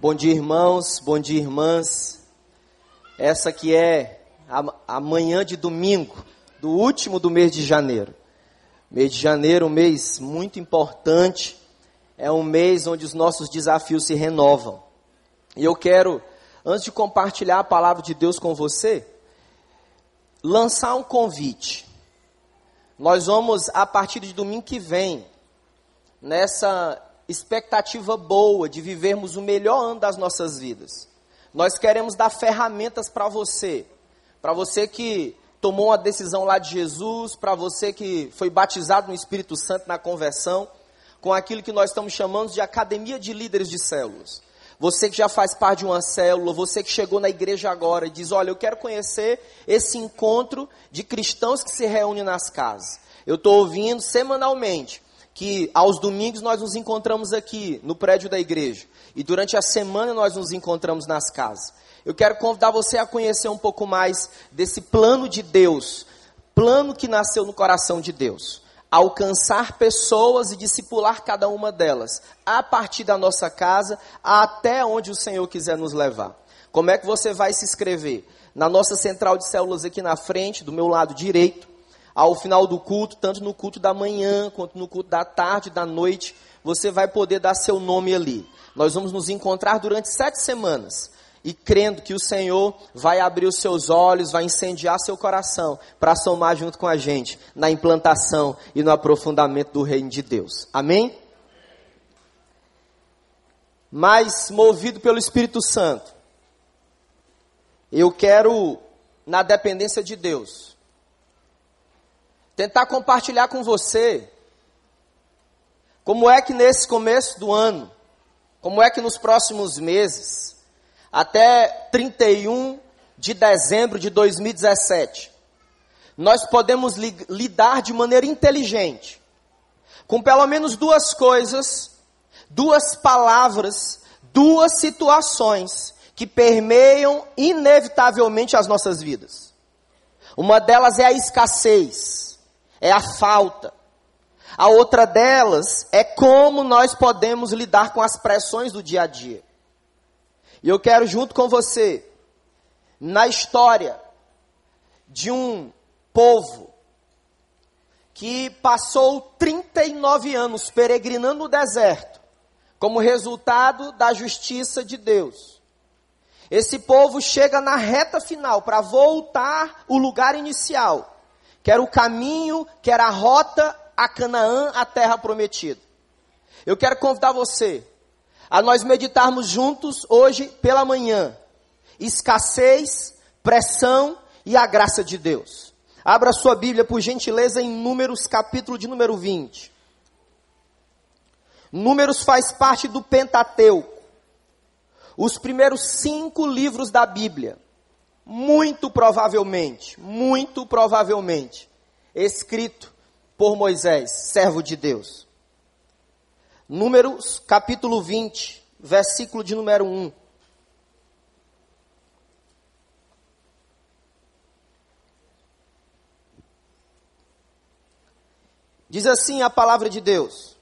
Bom dia, irmãos, bom dia, irmãs. Essa que é a, a manhã de domingo, do último do mês de janeiro. Mês de janeiro, um mês muito importante, é um mês onde os nossos desafios se renovam. E eu quero, antes de compartilhar a palavra de Deus com você, lançar um convite. Nós vamos, a partir de domingo que vem, nessa expectativa boa de vivermos o melhor ano das nossas vidas. Nós queremos dar ferramentas para você, para você que tomou uma decisão lá de Jesus, para você que foi batizado no Espírito Santo na conversão, com aquilo que nós estamos chamando de academia de líderes de células. Você que já faz parte de uma célula, você que chegou na igreja agora e diz: Olha, eu quero conhecer esse encontro de cristãos que se reúnem nas casas. Eu estou ouvindo semanalmente que aos domingos nós nos encontramos aqui no prédio da igreja e durante a semana nós nos encontramos nas casas. Eu quero convidar você a conhecer um pouco mais desse plano de Deus, plano que nasceu no coração de Deus. Alcançar pessoas e discipular cada uma delas, a partir da nossa casa, até onde o Senhor quiser nos levar. Como é que você vai se inscrever? Na nossa central de células aqui na frente, do meu lado direito, ao final do culto, tanto no culto da manhã, quanto no culto da tarde, da noite, você vai poder dar seu nome ali. Nós vamos nos encontrar durante sete semanas. E crendo que o Senhor vai abrir os seus olhos, vai incendiar seu coração para somar junto com a gente na implantação e no aprofundamento do reino de Deus. Amém? Mas movido pelo Espírito Santo, eu quero, na dependência de Deus, tentar compartilhar com você como é que nesse começo do ano, como é que nos próximos meses, até 31 de dezembro de 2017, nós podemos li lidar de maneira inteligente com pelo menos duas coisas, duas palavras, duas situações que permeiam inevitavelmente as nossas vidas. Uma delas é a escassez é a falta. A outra delas é como nós podemos lidar com as pressões do dia a dia. E eu quero, junto com você, na história de um povo que passou 39 anos peregrinando no deserto, como resultado da justiça de Deus. Esse povo chega na reta final para voltar o lugar inicial que era o caminho, que era a rota a Canaã, a terra prometida. Eu quero convidar você a nós meditarmos juntos hoje pela manhã. Escassez, pressão e a graça de Deus. Abra sua Bíblia, por gentileza, em Números, capítulo de número 20. Números faz parte do Pentateuco. Os primeiros cinco livros da Bíblia muito provavelmente, muito provavelmente, escrito por Moisés, servo de Deus. Números capítulo 20, versículo de número 1. Diz assim a palavra de Deus.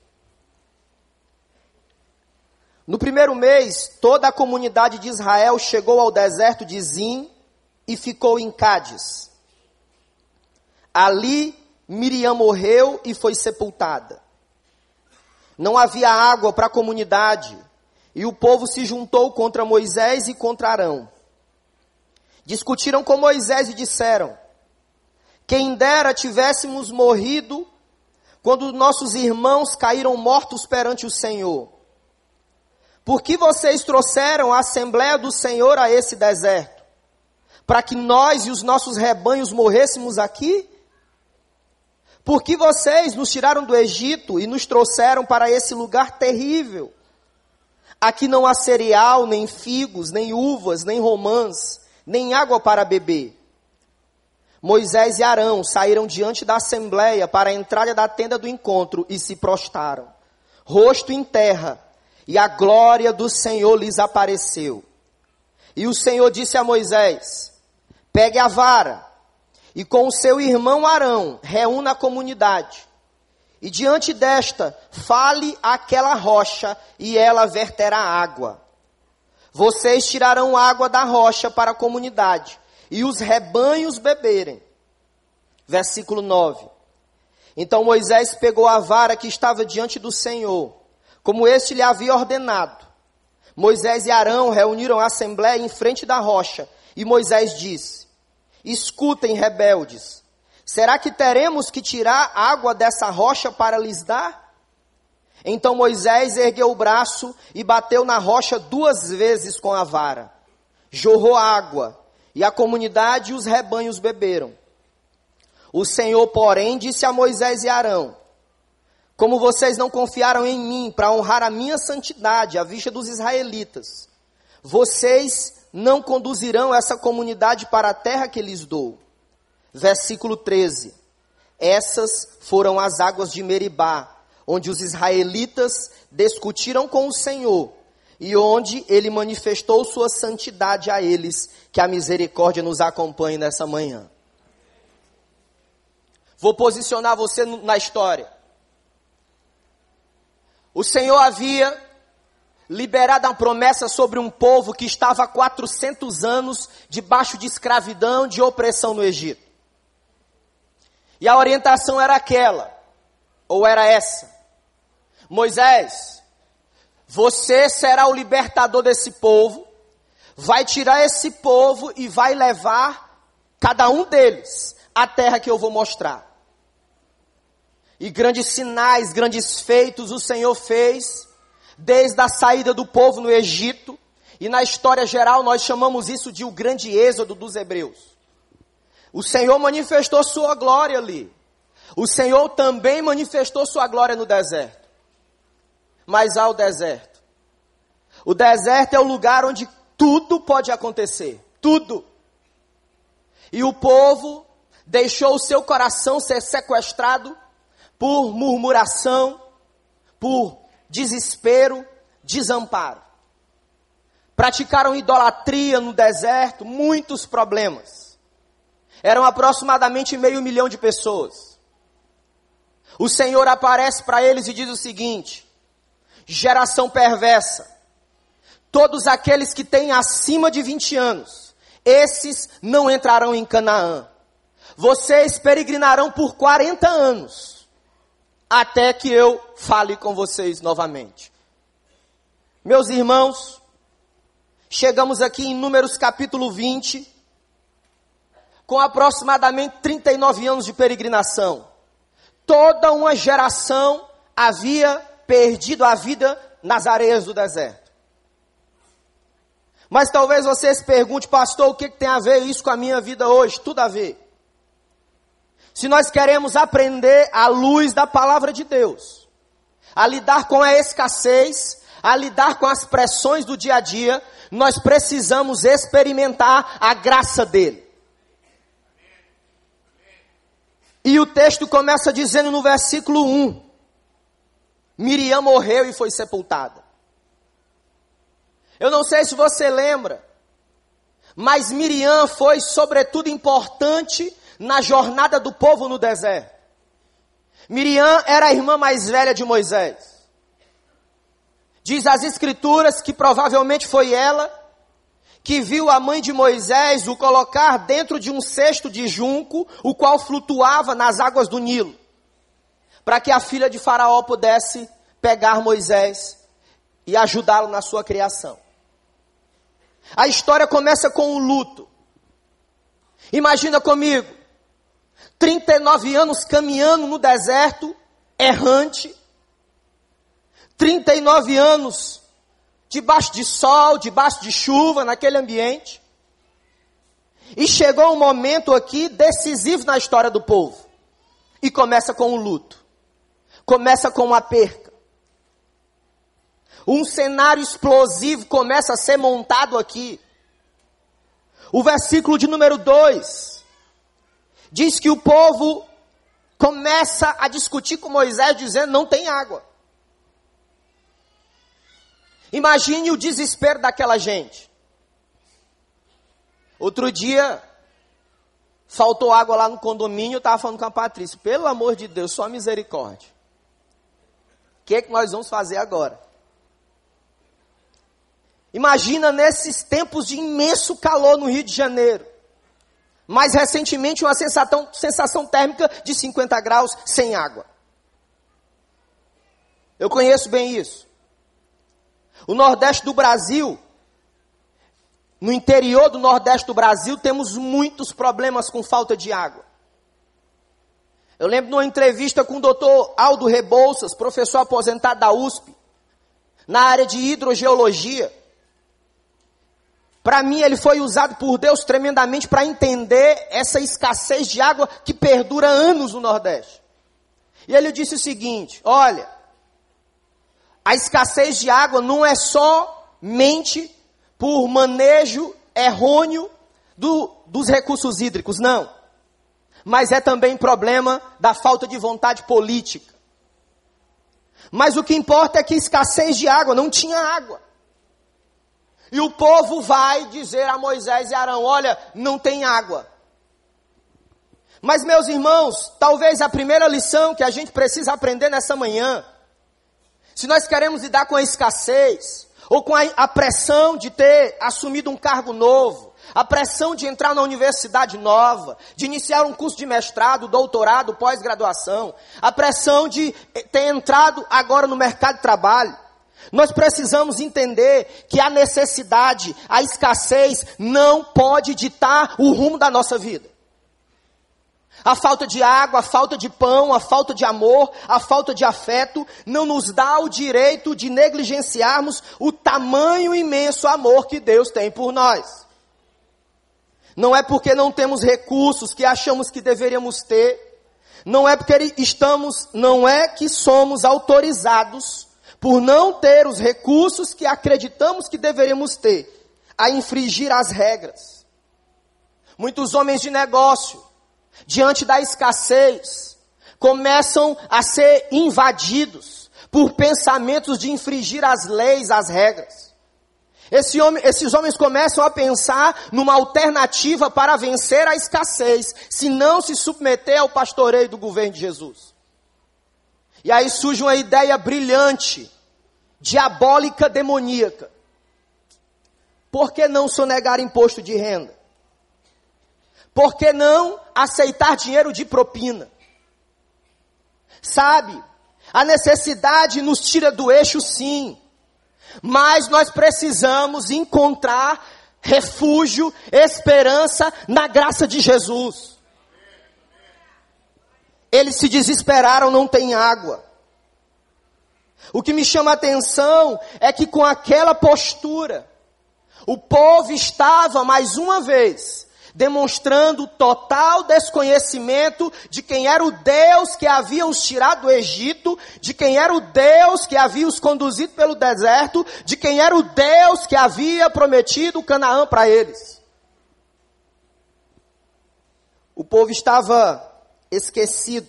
No primeiro mês, toda a comunidade de Israel chegou ao deserto de Zim e ficou em Cádiz. Ali Miriam morreu e foi sepultada. Não havia água para a comunidade, e o povo se juntou contra Moisés e contra Arão. Discutiram com Moisés e disseram: Quem dera tivéssemos morrido quando nossos irmãos caíram mortos perante o Senhor. Por que vocês trouxeram a Assembleia do Senhor a esse deserto? Para que nós e os nossos rebanhos morrêssemos aqui? Por que vocês nos tiraram do Egito e nos trouxeram para esse lugar terrível? Aqui não há cereal, nem figos, nem uvas, nem romãs, nem água para beber. Moisés e Arão saíram diante da assembleia para a entrada da tenda do encontro e se prostaram, rosto em terra, e a glória do Senhor lhes apareceu. E o Senhor disse a Moisés: Pegue a vara e com o seu irmão Arão reúna a comunidade. E diante desta, fale aquela rocha e ela verterá água. Vocês tirarão água da rocha para a comunidade e os rebanhos beberem. Versículo 9. Então Moisés pegou a vara que estava diante do Senhor, como este lhe havia ordenado. Moisés e Arão reuniram a assembléia em frente da rocha, e Moisés disse: Escutem, rebeldes, será que teremos que tirar água dessa rocha para lhes dar? Então Moisés ergueu o braço e bateu na rocha duas vezes com a vara. Jorrou água, e a comunidade e os rebanhos beberam. O Senhor, porém, disse a Moisés e Arão: Como vocês não confiaram em mim para honrar a minha santidade à vista dos israelitas, vocês não conduzirão essa comunidade para a terra que lhes dou. Versículo 13. Essas foram as águas de Meribá, onde os israelitas discutiram com o Senhor e onde ele manifestou sua santidade a eles, que a misericórdia nos acompanhe nessa manhã. Vou posicionar você na história. O Senhor havia liberado uma promessa sobre um povo que estava há 400 anos debaixo de escravidão, de opressão no Egito. E a orientação era aquela, ou era essa: Moisés, você será o libertador desse povo, vai tirar esse povo e vai levar cada um deles à terra que eu vou mostrar. E grandes sinais, grandes feitos o Senhor fez, desde a saída do povo no Egito, e na história geral nós chamamos isso de o grande êxodo dos hebreus. O Senhor manifestou sua glória ali. O Senhor também manifestou sua glória no deserto. Mas há o deserto. O deserto é o lugar onde tudo pode acontecer. Tudo. E o povo deixou o seu coração ser sequestrado por murmuração, por desespero, desamparo. Praticaram idolatria no deserto, muitos problemas. Eram aproximadamente meio milhão de pessoas. O Senhor aparece para eles e diz o seguinte: geração perversa, todos aqueles que têm acima de 20 anos, esses não entrarão em Canaã. Vocês peregrinarão por 40 anos até que eu fale com vocês novamente. Meus irmãos, chegamos aqui em Números capítulo 20, com aproximadamente 39 anos de peregrinação. Toda uma geração havia perdido a vida nas areias do deserto. Mas talvez você se pergunte, pastor, o que tem a ver isso com a minha vida hoje? Tudo a ver se nós queremos aprender à luz da palavra de Deus, a lidar com a escassez, a lidar com as pressões do dia a dia, nós precisamos experimentar a graça dele. E o texto começa dizendo no versículo 1: Miriam morreu e foi sepultada. Eu não sei se você lembra, mas Miriam foi sobretudo importante na jornada do povo no deserto. Miriam era a irmã mais velha de Moisés. Diz as escrituras que provavelmente foi ela que viu a mãe de Moisés o colocar dentro de um cesto de junco, o qual flutuava nas águas do Nilo, para que a filha de Faraó pudesse pegar Moisés e ajudá-lo na sua criação. A história começa com o luto. Imagina comigo, 39 anos caminhando no deserto, errante. 39 anos debaixo de sol, debaixo de chuva, naquele ambiente. E chegou um momento aqui decisivo na história do povo. E começa com o luto. Começa com a perca. Um cenário explosivo começa a ser montado aqui. O versículo de número 2 diz que o povo começa a discutir com Moisés, dizendo: não tem água. Imagine o desespero daquela gente. Outro dia, faltou água lá no condomínio, eu estava falando com a Patrícia, pelo amor de Deus, só misericórdia. O que, é que nós vamos fazer agora? Imagina nesses tempos de imenso calor no Rio de Janeiro. Mais recentemente, uma sensação, sensação térmica de 50 graus sem água. Eu conheço bem isso. O Nordeste do Brasil, no interior do Nordeste do Brasil, temos muitos problemas com falta de água. Eu lembro de uma entrevista com o doutor Aldo Rebouças, professor aposentado da USP, na área de hidrogeologia. Para mim, ele foi usado por Deus tremendamente para entender essa escassez de água que perdura anos no Nordeste. E ele disse o seguinte: olha, a escassez de água não é somente por manejo errôneo do, dos recursos hídricos, não. Mas é também problema da falta de vontade política. Mas o que importa é que escassez de água, não tinha água. E o povo vai dizer a Moisés e Arão: Olha, não tem água. Mas, meus irmãos, talvez a primeira lição que a gente precisa aprender nessa manhã, se nós queremos lidar com a escassez, ou com a, pressão de ter assumido um cargo novo, a pressão de entrar na universidade nova, de iniciar um curso de mestrado, doutorado, pós-graduação, a pressão de ter entrado agora no mercado de trabalho, nós precisamos entender que a necessidade, a escassez não pode ditar o rumo da nossa vida. A falta de água, a falta de pão, a falta de amor, a falta de afeto não nos dá o direito de negligenciarmos o tamanho imenso amor que Deus tem por nós. Não é porque não temos recursos que achamos que deveríamos ter, não é porque estamos, não é que somos autorizados por não ter os recursos que acreditamos que deveríamos ter, a infringir as regras. Muitos homens de negócio, diante da escassez, começam a ser invadidos por pensamentos de infringir as leis, as regras. Esse homem, esses homens começam a pensar numa alternativa para vencer a escassez, se não se submeter ao pastoreio do governo de Jesus. E aí surge uma ideia brilhante diabólica demoníaca. Por que não sonegar imposto de renda? Por que não aceitar dinheiro de propina? Sabe, a necessidade nos tira do eixo, sim, mas nós precisamos encontrar refúgio, esperança na graça de Jesus. Eles se desesperaram, não tem água. O que me chama a atenção é que com aquela postura, o povo estava mais uma vez demonstrando total desconhecimento de quem era o Deus que havia os tirado do Egito, de quem era o Deus que havia os conduzido pelo deserto, de quem era o Deus que havia prometido Canaã para eles. O povo estava esquecido.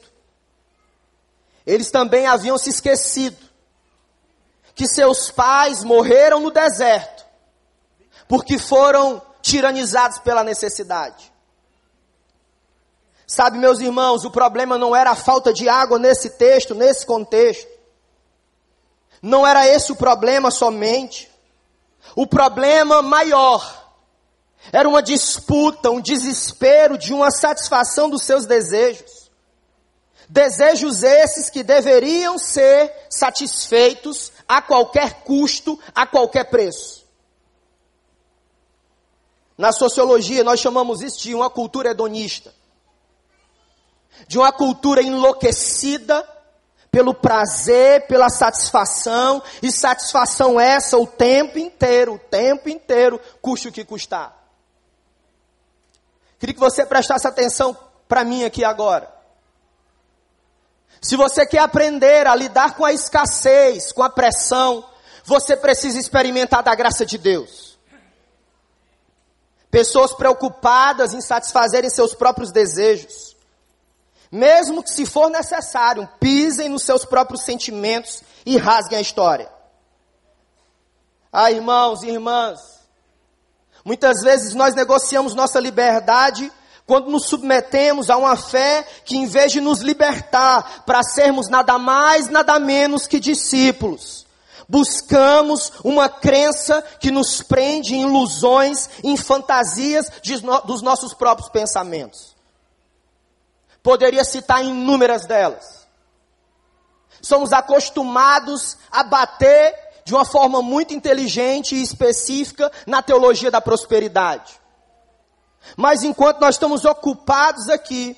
Eles também haviam se esquecido que seus pais morreram no deserto, porque foram tiranizados pela necessidade. Sabe, meus irmãos, o problema não era a falta de água nesse texto, nesse contexto. Não era esse o problema somente. O problema maior era uma disputa, um desespero de uma satisfação dos seus desejos. Desejos esses que deveriam ser satisfeitos a qualquer custo, a qualquer preço. Na sociologia, nós chamamos isso de uma cultura hedonista. De uma cultura enlouquecida pelo prazer, pela satisfação, e satisfação essa o tempo inteiro, o tempo inteiro, custe o que custar. Queria que você prestasse atenção para mim aqui agora. Se você quer aprender a lidar com a escassez, com a pressão, você precisa experimentar da graça de Deus. Pessoas preocupadas em satisfazerem seus próprios desejos. Mesmo que se for necessário, pisem nos seus próprios sentimentos e rasguem a história. Ah, irmãos e irmãs, muitas vezes nós negociamos nossa liberdade quando nos submetemos a uma fé que, em vez de nos libertar para sermos nada mais, nada menos que discípulos, Buscamos uma crença que nos prende em ilusões, em fantasias dos nossos próprios pensamentos. Poderia citar inúmeras delas. Somos acostumados a bater de uma forma muito inteligente e específica na teologia da prosperidade. Mas enquanto nós estamos ocupados aqui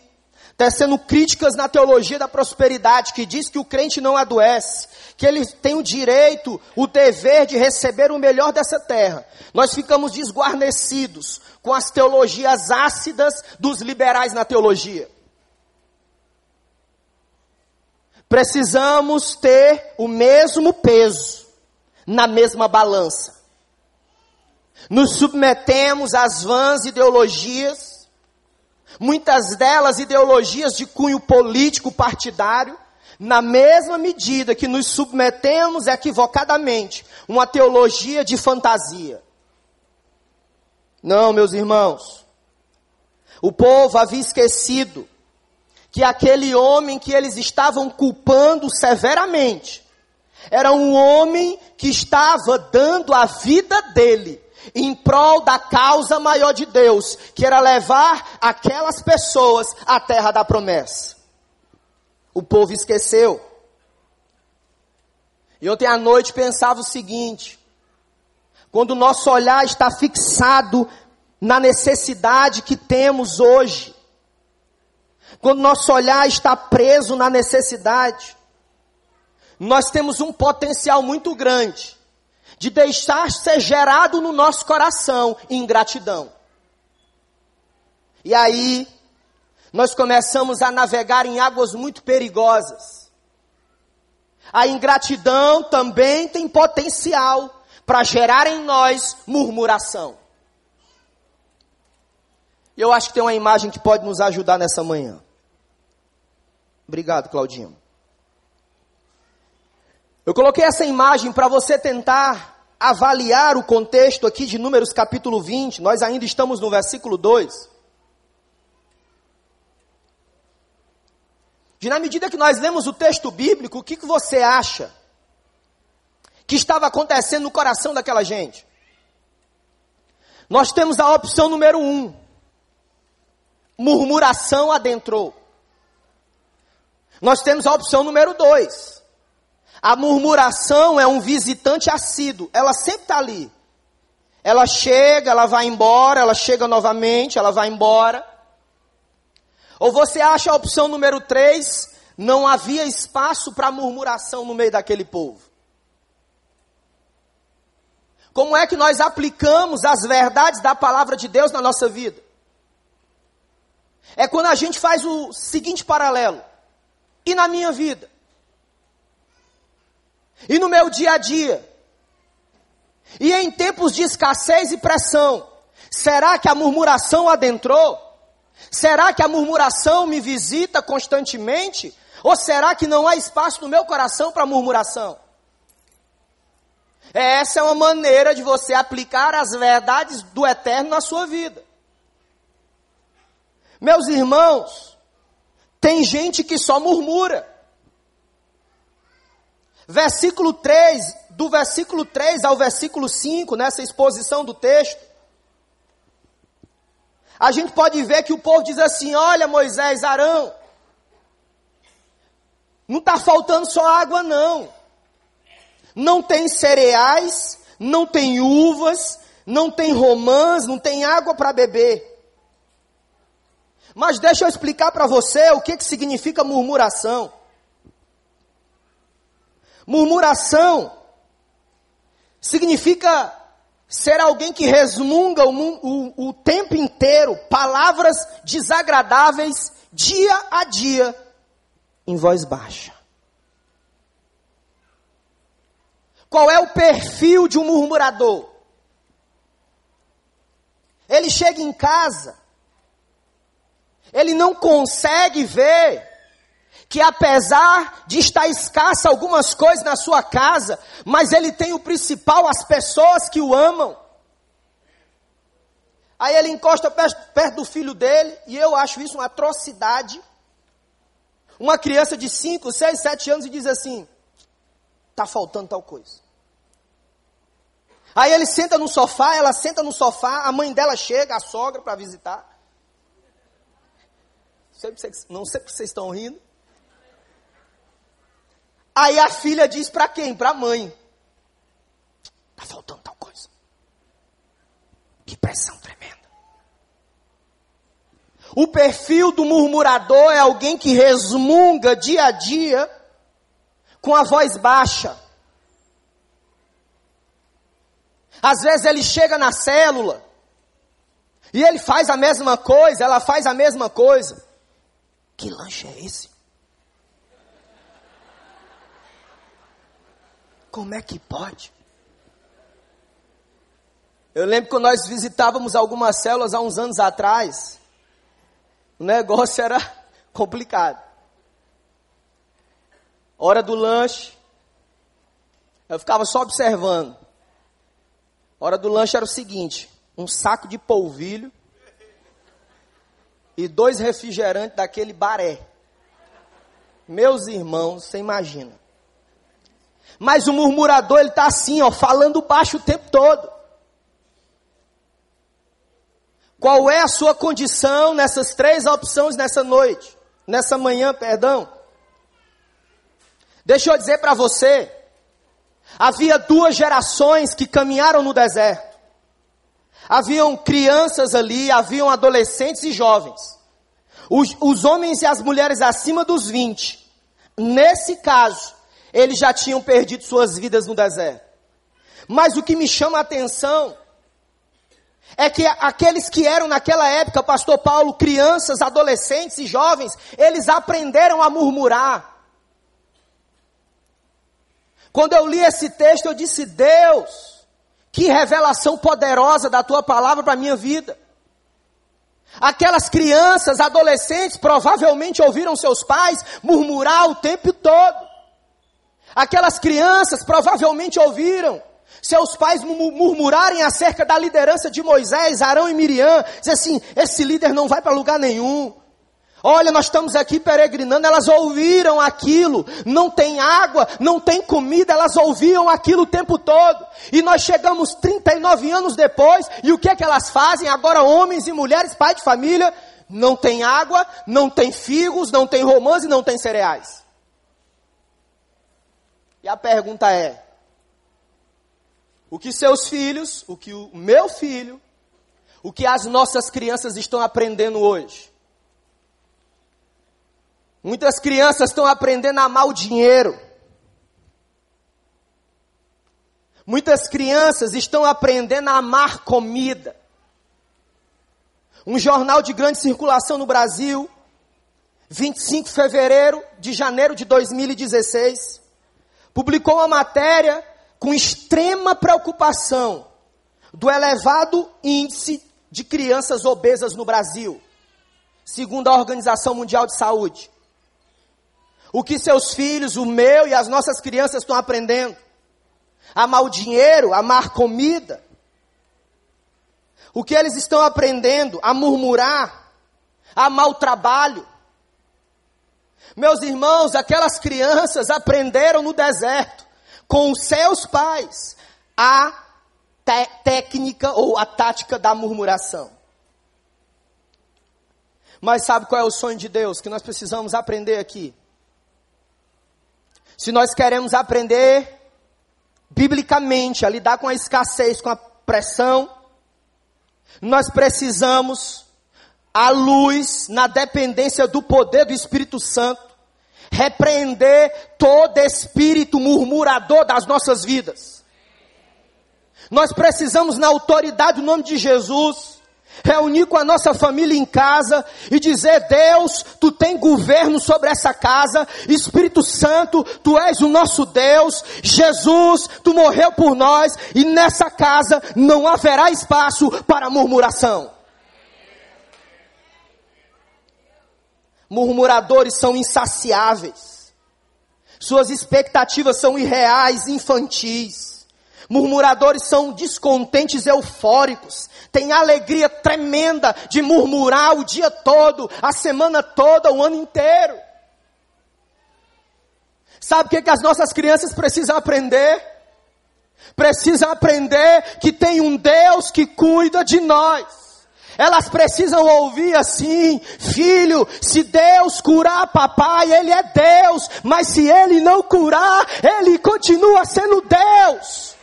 tecendo críticas na teologia da prosperidade, que diz que o crente não adoece, que ele tem o direito, o dever de receber o melhor dessa terra. Nós ficamos desguarnecidos com as teologias ácidas dos liberais na teologia. Precisamos ter o mesmo peso na mesma balança. Nos submetemos às vãs ideologias muitas delas ideologias de cunho político partidário, na mesma medida que nos submetemos equivocadamente uma teologia de fantasia. Não, meus irmãos. O povo havia esquecido que aquele homem que eles estavam culpando severamente era um homem que estava dando a vida dele em prol da causa maior de Deus, que era levar aquelas pessoas à terra da promessa. O povo esqueceu. E ontem à noite pensava o seguinte: quando o nosso olhar está fixado na necessidade que temos hoje, quando nosso olhar está preso na necessidade, nós temos um potencial muito grande de deixar ser gerado no nosso coração ingratidão. E aí, nós começamos a navegar em águas muito perigosas. A ingratidão também tem potencial para gerar em nós murmuração. Eu acho que tem uma imagem que pode nos ajudar nessa manhã. Obrigado, Claudinho. Eu coloquei essa imagem para você tentar avaliar o contexto aqui de Números capítulo 20. Nós ainda estamos no versículo 2. De na medida que nós lemos o texto bíblico, o que, que você acha que estava acontecendo no coração daquela gente? Nós temos a opção número um. Murmuração adentrou. Nós temos a opção número dois a murmuração é um visitante assíduo, ela sempre está ali. Ela chega, ela vai embora, ela chega novamente, ela vai embora. Ou você acha a opção número 3, não havia espaço para murmuração no meio daquele povo. Como é que nós aplicamos as verdades da palavra de Deus na nossa vida? É quando a gente faz o seguinte paralelo. E na minha vida? E no meu dia a dia. E em tempos de escassez e pressão, será que a murmuração adentrou? Será que a murmuração me visita constantemente? Ou será que não há espaço no meu coração para murmuração? Essa é uma maneira de você aplicar as verdades do eterno na sua vida. Meus irmãos, tem gente que só murmura versículo 3, do versículo 3 ao versículo 5, nessa exposição do texto, a gente pode ver que o povo diz assim: Olha, Moisés, Arão, não está faltando só água, não. Não tem cereais, não tem uvas, não tem romãs, não tem água para beber. Mas deixa eu explicar para você o que, que significa murmuração. Murmuração significa ser alguém que resmunga o, o, o, tempo inteiro palavras desagradáveis dia a dia em voz baixa. Qual é o perfil de um murmurador? Ele chega em casa, ele não consegue ver que apesar de estar escassa algumas coisas na sua casa, mas ele tem o principal, as pessoas que o amam. Aí ele encosta perto do filho dele, e eu acho isso uma atrocidade. Uma criança de 5, 6, 7 anos e diz assim: está faltando tal coisa. Aí ele senta no sofá, ela senta no sofá, a mãe dela chega, a sogra, para visitar. Não sei porque vocês estão rindo. Aí a filha diz para quem? Para a mãe. Tá faltando tal coisa. Que pressão tremenda. O perfil do murmurador é alguém que resmunga dia a dia com a voz baixa. Às vezes ele chega na célula e ele faz a mesma coisa, ela faz a mesma coisa. Que lanche é esse? Como é que pode? Eu lembro quando nós visitávamos algumas células há uns anos atrás, o negócio era complicado. Hora do lanche, eu ficava só observando. Hora do lanche era o seguinte: um saco de polvilho e dois refrigerantes daquele baré. Meus irmãos, você imagina. Mas o murmurador, ele está assim, ó, falando baixo o tempo todo. Qual é a sua condição nessas três opções nessa noite? Nessa manhã, perdão. Deixa eu dizer para você. Havia duas gerações que caminharam no deserto. Haviam crianças ali, haviam adolescentes e jovens. Os, os homens e as mulheres acima dos 20. Nesse caso, eles já tinham perdido suas vidas no deserto. Mas o que me chama a atenção é que aqueles que eram naquela época, pastor Paulo, crianças, adolescentes e jovens, eles aprenderam a murmurar. Quando eu li esse texto, eu disse: Deus, que revelação poderosa da tua palavra para a minha vida. Aquelas crianças, adolescentes, provavelmente ouviram seus pais murmurar o tempo todo. Aquelas crianças provavelmente ouviram seus pais murmurarem acerca da liderança de Moisés, Arão e Miriam, dizer assim: esse líder não vai para lugar nenhum. Olha, nós estamos aqui peregrinando, elas ouviram aquilo, não tem água, não tem comida, elas ouviam aquilo o tempo todo. E nós chegamos 39 anos depois, e o que é que elas fazem? Agora homens e mulheres, pai de família, não tem água, não tem figos, não tem romãs e não tem cereais. E a pergunta é: o que seus filhos, o que o meu filho, o que as nossas crianças estão aprendendo hoje? Muitas crianças estão aprendendo a amar o dinheiro. Muitas crianças estão aprendendo a amar comida. Um jornal de grande circulação no Brasil, 25 de fevereiro de janeiro de 2016, publicou uma matéria com extrema preocupação do elevado índice de crianças obesas no Brasil, segundo a Organização Mundial de Saúde. O que seus filhos, o meu e as nossas crianças estão aprendendo? Amar o dinheiro, amar comida. O que eles estão aprendendo? A murmurar, a amar o trabalho. Meus irmãos, aquelas crianças aprenderam no deserto com seus pais a técnica ou a tática da murmuração. Mas sabe qual é o sonho de Deus que nós precisamos aprender aqui? Se nós queremos aprender biblicamente a lidar com a escassez, com a pressão, nós precisamos, à luz, na dependência do poder do Espírito Santo, repreender todo espírito murmurador das nossas vidas. Nós precisamos, na autoridade do nome de Jesus, reunir com a nossa família em casa e dizer: Deus, tu tem governo sobre essa casa, Espírito Santo, tu és o nosso Deus, Jesus, tu morreu por nós e nessa casa não haverá espaço para murmuração. Murmuradores são insaciáveis. Suas expectativas são irreais, infantis. Murmuradores são descontentes eufóricos. Tem alegria tremenda de murmurar o dia todo, a semana toda, o ano inteiro. Sabe o que, que as nossas crianças precisam aprender? precisam aprender que tem um Deus que cuida de nós. Elas precisam ouvir assim, filho, se Deus curar papai, ele é Deus, mas se ele não curar, ele continua sendo Deus.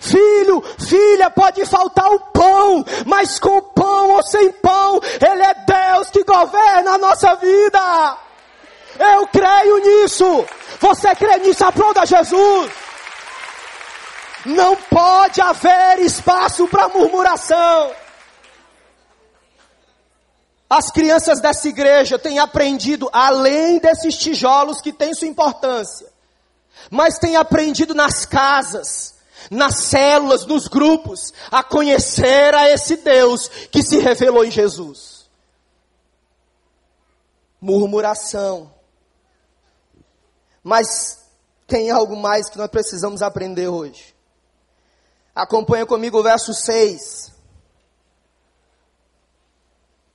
Filho, filha, pode faltar o pão, mas com pão ou sem pão, Ele é Deus que governa a nossa vida. Eu creio nisso. Você crê nisso? Aplauda Jesus. Não pode haver espaço para murmuração. As crianças dessa igreja têm aprendido, além desses tijolos que têm sua importância, mas têm aprendido nas casas, nas células, nos grupos, a conhecer a esse Deus que se revelou em Jesus. Murmuração. Mas tem algo mais que nós precisamos aprender hoje. Acompanha comigo o verso 6.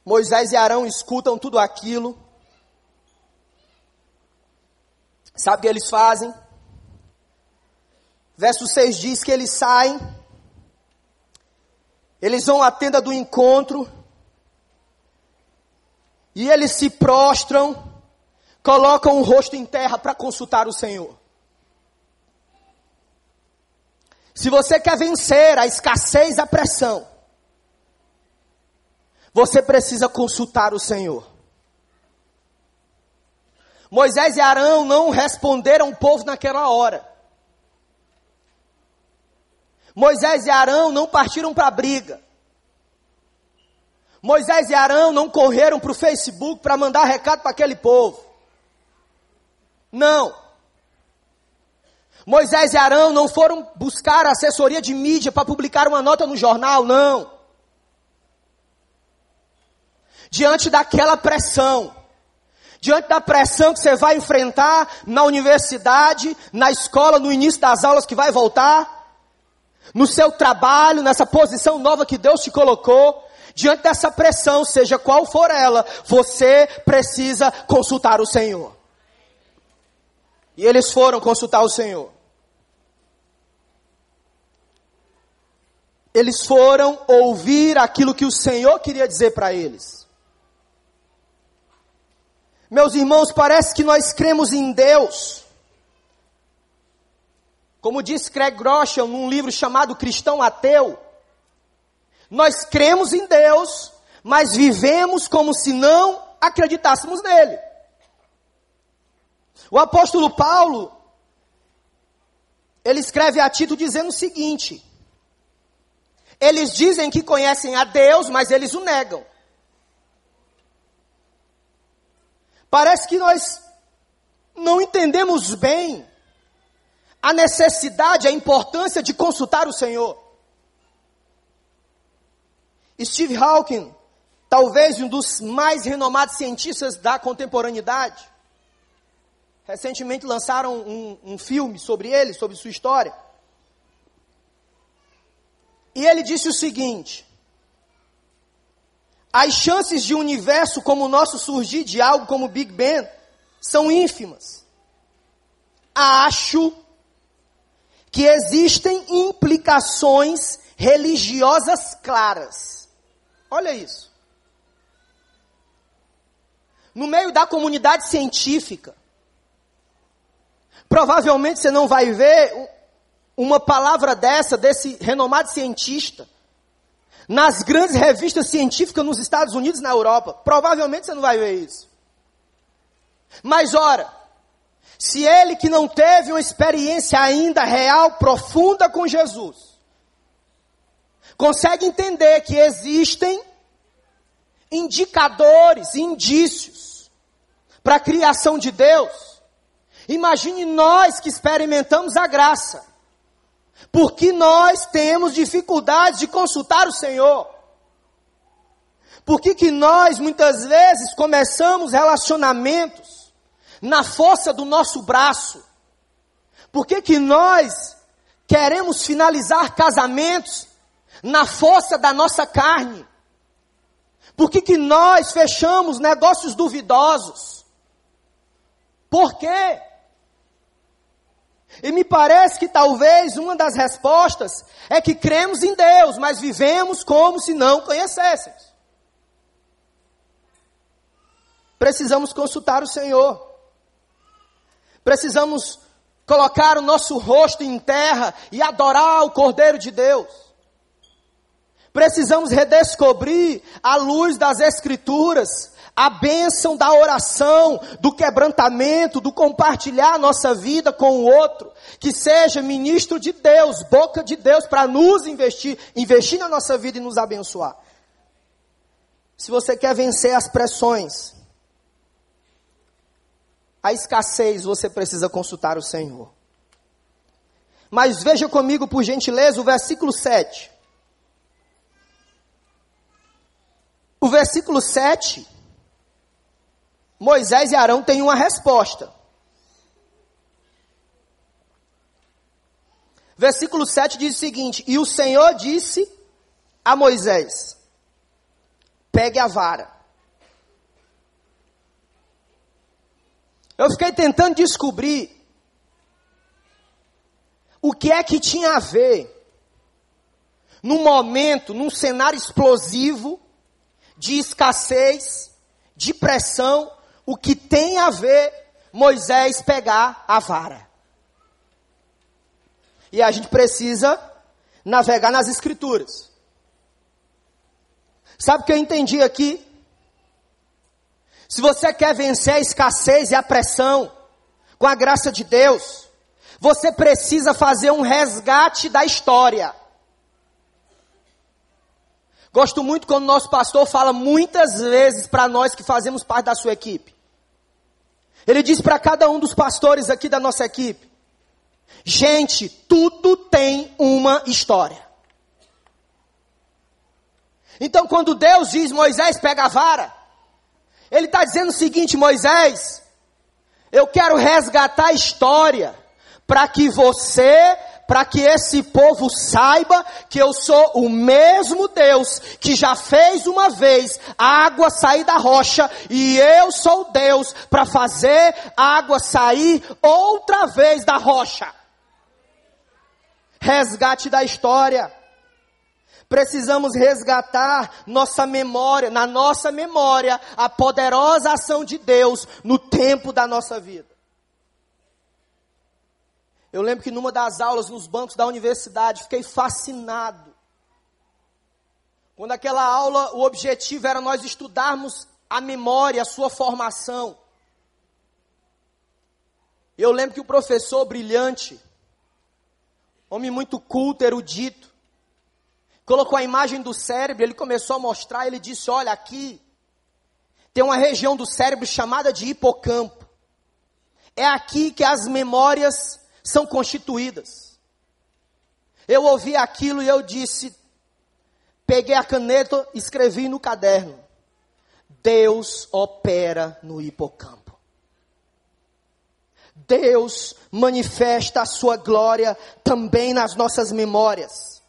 Moisés e Arão escutam tudo aquilo. Sabe o que eles fazem? Verso 6 diz que eles saem, eles vão à tenda do encontro, e eles se prostram, colocam o rosto em terra para consultar o Senhor. Se você quer vencer a escassez, a pressão, você precisa consultar o Senhor. Moisés e Arão não responderam o povo naquela hora. Moisés e Arão não partiram para a briga. Moisés e Arão não correram para o Facebook para mandar recado para aquele povo. Não. Moisés e Arão não foram buscar assessoria de mídia para publicar uma nota no jornal, não. Diante daquela pressão, diante da pressão que você vai enfrentar na universidade, na escola, no início das aulas que vai voltar, no seu trabalho, nessa posição nova que Deus te colocou, diante dessa pressão, seja qual for ela, você precisa consultar o Senhor. E eles foram consultar o Senhor. Eles foram ouvir aquilo que o Senhor queria dizer para eles. Meus irmãos, parece que nós cremos em Deus como diz Craig Groeschel num livro chamado Cristão Ateu, nós cremos em Deus, mas vivemos como se não acreditássemos nele. O apóstolo Paulo, ele escreve a Tito dizendo o seguinte: eles dizem que conhecem a Deus, mas eles o negam. Parece que nós não entendemos bem a necessidade, a importância de consultar o Senhor. Steve Hawking, talvez um dos mais renomados cientistas da contemporaneidade, recentemente lançaram um, um filme sobre ele, sobre sua história. E ele disse o seguinte: as chances de um universo como o nosso surgir de algo como o Big Bang são ínfimas. Acho que existem implicações religiosas claras. Olha isso. No meio da comunidade científica, provavelmente você não vai ver uma palavra dessa, desse renomado cientista, nas grandes revistas científicas nos Estados Unidos e na Europa. Provavelmente você não vai ver isso. Mas ora, se ele que não teve uma experiência ainda real, profunda com Jesus, consegue entender que existem indicadores, indícios para a criação de Deus, imagine nós que experimentamos a graça, porque nós temos dificuldades de consultar o Senhor. Por que, que nós muitas vezes começamos relacionamentos na força do nosso braço? Por que, que nós queremos finalizar casamentos na força da nossa carne? Por que, que nós fechamos negócios duvidosos? Por quê? E me parece que talvez uma das respostas é que cremos em Deus, mas vivemos como se não conhecêssemos. Precisamos consultar o Senhor. Precisamos colocar o nosso rosto em terra e adorar o Cordeiro de Deus. Precisamos redescobrir a luz das Escrituras, a bênção da oração, do quebrantamento, do compartilhar a nossa vida com o outro, que seja ministro de Deus, boca de Deus para nos investir, investir na nossa vida e nos abençoar. Se você quer vencer as pressões, a escassez, você precisa consultar o Senhor. Mas veja comigo, por gentileza, o versículo 7. O versículo 7, Moisés e Arão têm uma resposta. Versículo 7 diz o seguinte: E o Senhor disse a Moisés: Pegue a vara Eu fiquei tentando descobrir o que é que tinha a ver num momento, num cenário explosivo de escassez, de pressão, o que tem a ver Moisés pegar a vara. E a gente precisa navegar nas escrituras. Sabe o que eu entendi aqui? Se você quer vencer a escassez e a pressão, com a graça de Deus, você precisa fazer um resgate da história. Gosto muito quando nosso pastor fala muitas vezes para nós que fazemos parte da sua equipe. Ele diz para cada um dos pastores aqui da nossa equipe: gente, tudo tem uma história. Então, quando Deus diz Moisés pega a vara, ele está dizendo o seguinte, Moisés, eu quero resgatar a história, para que você, para que esse povo saiba que eu sou o mesmo Deus que já fez uma vez água sair da rocha, e eu sou Deus para fazer água sair outra vez da rocha. Resgate da história. Precisamos resgatar nossa memória, na nossa memória, a poderosa ação de Deus no tempo da nossa vida. Eu lembro que numa das aulas nos bancos da universidade, fiquei fascinado. Quando aquela aula, o objetivo era nós estudarmos a memória, a sua formação. Eu lembro que o professor brilhante, homem muito culto, erudito, colocou a imagem do cérebro, ele começou a mostrar, ele disse: Olha, aqui tem uma região do cérebro chamada de hipocampo. É aqui que as memórias são constituídas. Eu ouvi aquilo e eu disse, peguei a caneta, escrevi no caderno: Deus opera no hipocampo. Deus manifesta a sua glória também nas nossas memórias.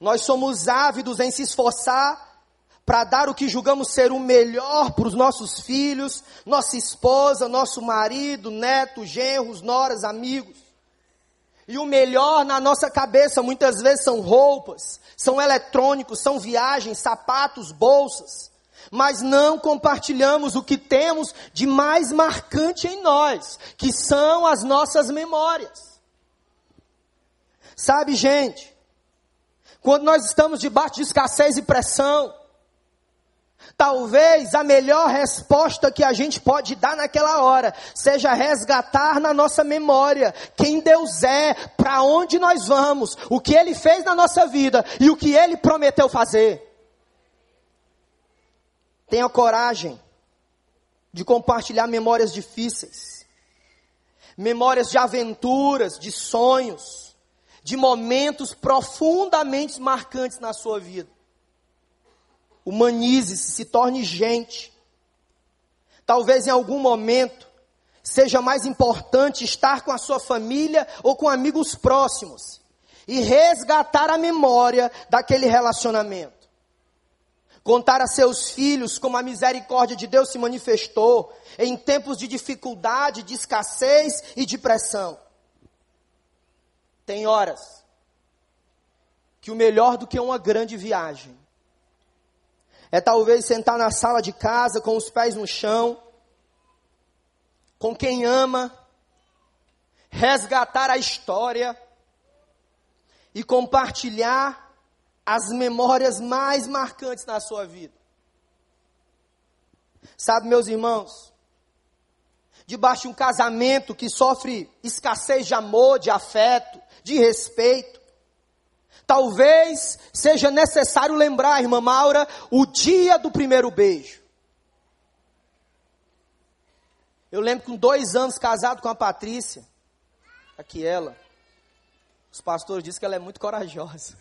Nós somos ávidos em se esforçar para dar o que julgamos ser o melhor para os nossos filhos, nossa esposa, nosso marido, neto, genros, noras, amigos. E o melhor na nossa cabeça muitas vezes são roupas, são eletrônicos, são viagens, sapatos, bolsas. Mas não compartilhamos o que temos de mais marcante em nós, que são as nossas memórias. Sabe, gente, quando nós estamos debaixo de escassez e pressão, talvez a melhor resposta que a gente pode dar naquela hora seja resgatar na nossa memória quem Deus é, para onde nós vamos, o que Ele fez na nossa vida e o que Ele prometeu fazer. Tenha coragem de compartilhar memórias difíceis, memórias de aventuras, de sonhos de momentos profundamente marcantes na sua vida. Humanize-se, se torne gente. Talvez em algum momento seja mais importante estar com a sua família ou com amigos próximos e resgatar a memória daquele relacionamento. Contar a seus filhos como a misericórdia de Deus se manifestou em tempos de dificuldade, de escassez e de pressão. Tem horas que o melhor do que uma grande viagem é talvez sentar na sala de casa com os pés no chão, com quem ama, resgatar a história e compartilhar as memórias mais marcantes na sua vida. Sabe, meus irmãos, debaixo de um casamento que sofre escassez de amor, de afeto, de respeito, talvez seja necessário lembrar, irmã Maura, o dia do primeiro beijo. Eu lembro com dois anos casado com a Patrícia, aqui ela, os pastores dizem que ela é muito corajosa.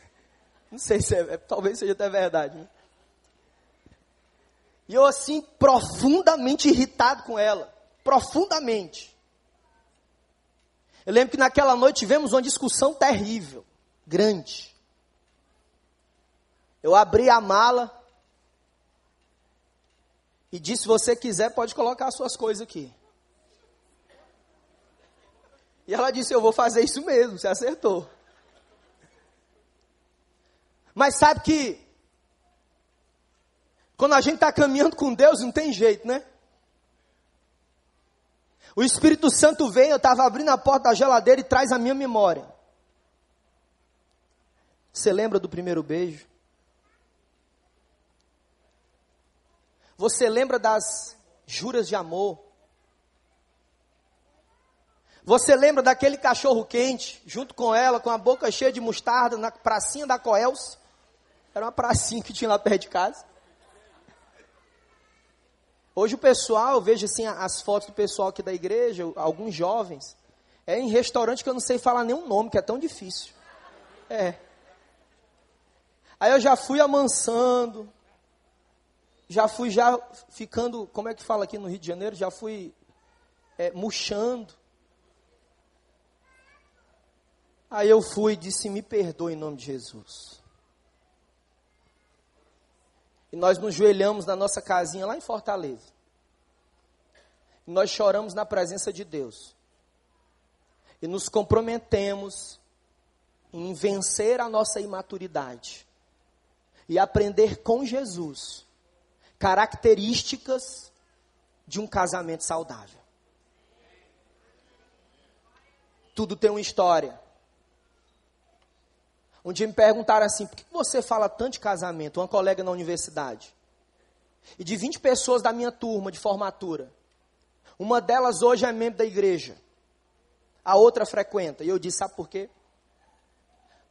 Não sei se é, talvez seja até verdade. Né? E eu assim, profundamente irritado com ela. Profundamente. Eu lembro que naquela noite tivemos uma discussão terrível, grande. Eu abri a mala e disse: se você quiser, pode colocar as suas coisas aqui. E ela disse: Eu vou fazer isso mesmo, você acertou. Mas sabe que quando a gente está caminhando com Deus, não tem jeito, né? O Espírito Santo vem, eu estava abrindo a porta da geladeira e traz a minha memória. Você lembra do primeiro beijo? Você lembra das juras de amor? Você lembra daquele cachorro quente, junto com ela, com a boca cheia de mostarda, na pracinha da Coels? Era uma pracinha que tinha lá perto de casa. Hoje o pessoal, eu vejo assim as fotos do pessoal aqui da igreja, alguns jovens, é em restaurante que eu não sei falar nenhum nome, que é tão difícil. É. Aí eu já fui amansando, já fui já ficando, como é que fala aqui no Rio de Janeiro? Já fui é, murchando. Aí eu fui e disse: Me perdoe em nome de Jesus. E nós nos joelhamos na nossa casinha lá em Fortaleza. E nós choramos na presença de Deus. E nos comprometemos em vencer a nossa imaturidade e aprender com Jesus características de um casamento saudável. Tudo tem uma história. Um dia me perguntaram assim: por que você fala tanto de casamento? Uma colega na universidade. E de 20 pessoas da minha turma de formatura, uma delas hoje é membro da igreja, a outra frequenta. E eu disse: sabe por quê?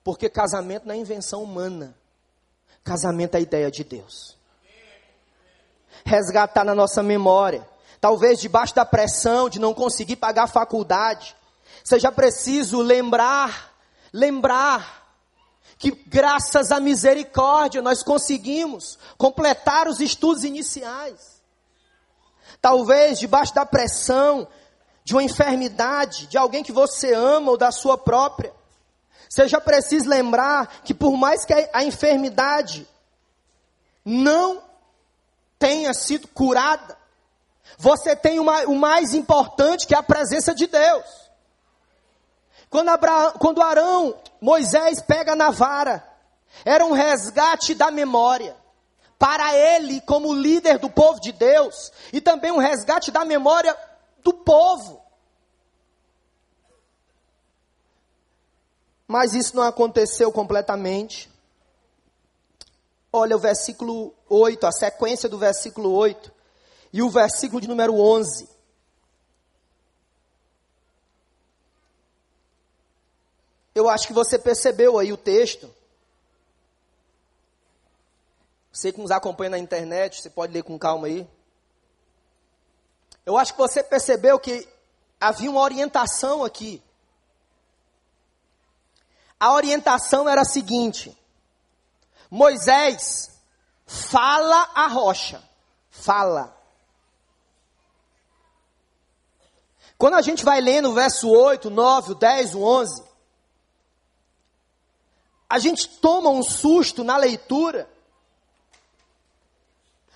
Porque casamento não é invenção humana, casamento é ideia de Deus. Resgatar na nossa memória, talvez debaixo da pressão de não conseguir pagar a faculdade, seja preciso lembrar, lembrar que graças à misericórdia nós conseguimos completar os estudos iniciais. Talvez debaixo da pressão de uma enfermidade, de alguém que você ama ou da sua própria, seja preciso lembrar que por mais que a enfermidade não tenha sido curada, você tem uma, o mais importante que é a presença de Deus. Quando, quando Arão, Moisés pega na vara, era um resgate da memória. Para ele, como líder do povo de Deus, e também um resgate da memória do povo. Mas isso não aconteceu completamente. Olha o versículo 8, a sequência do versículo 8 e o versículo de número 11. Eu acho que você percebeu aí o texto. Você que nos acompanha na internet, você pode ler com calma aí. Eu acho que você percebeu que havia uma orientação aqui. A orientação era a seguinte: Moisés fala a rocha. Fala. Quando a gente vai lendo o verso 8, 9, o 10, o 11, a gente toma um susto na leitura,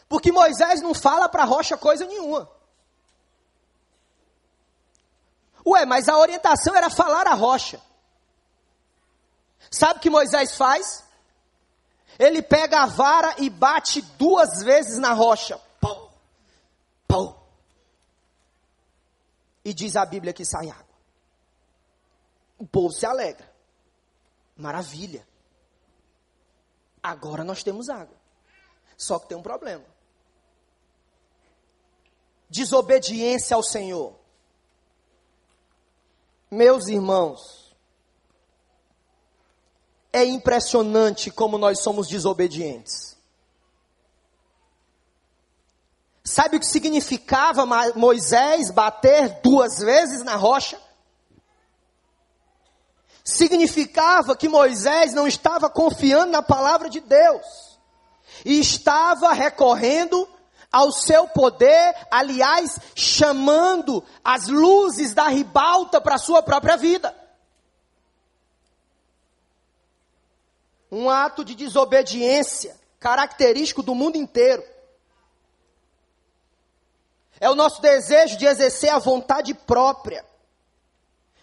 Porque Moisés não fala para a rocha coisa nenhuma. Ué, mas a orientação era falar a rocha. Sabe o que Moisés faz? Ele pega a vara e bate duas vezes na rocha. Pau, pau. E diz a Bíblia que sai água. O povo se alegra. Maravilha. Agora nós temos água. Só que tem um problema. Desobediência ao Senhor. Meus irmãos, é impressionante como nós somos desobedientes. Sabe o que significava Moisés bater duas vezes na rocha? Significava que Moisés não estava confiando na palavra de Deus e estava recorrendo ao seu poder, aliás, chamando as luzes da ribalta para a sua própria vida. Um ato de desobediência característico do mundo inteiro. É o nosso desejo de exercer a vontade própria,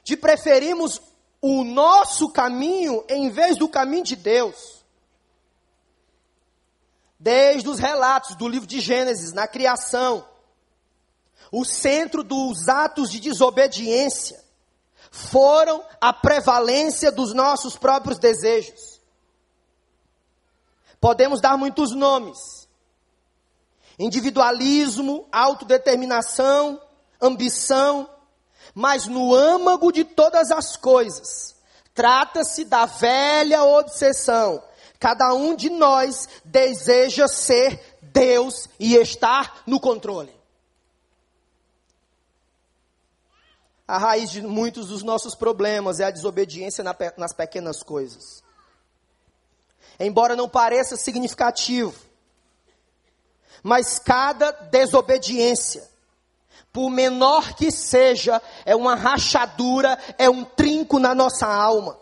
de preferirmos o nosso caminho em vez do caminho de Deus. Desde os relatos do livro de Gênesis, na criação, o centro dos atos de desobediência foram a prevalência dos nossos próprios desejos. Podemos dar muitos nomes: individualismo, autodeterminação, ambição, mas no âmago de todas as coisas, trata-se da velha obsessão Cada um de nós deseja ser Deus e estar no controle. A raiz de muitos dos nossos problemas é a desobediência nas pequenas coisas. Embora não pareça significativo, mas cada desobediência, por menor que seja, é uma rachadura, é um trinco na nossa alma.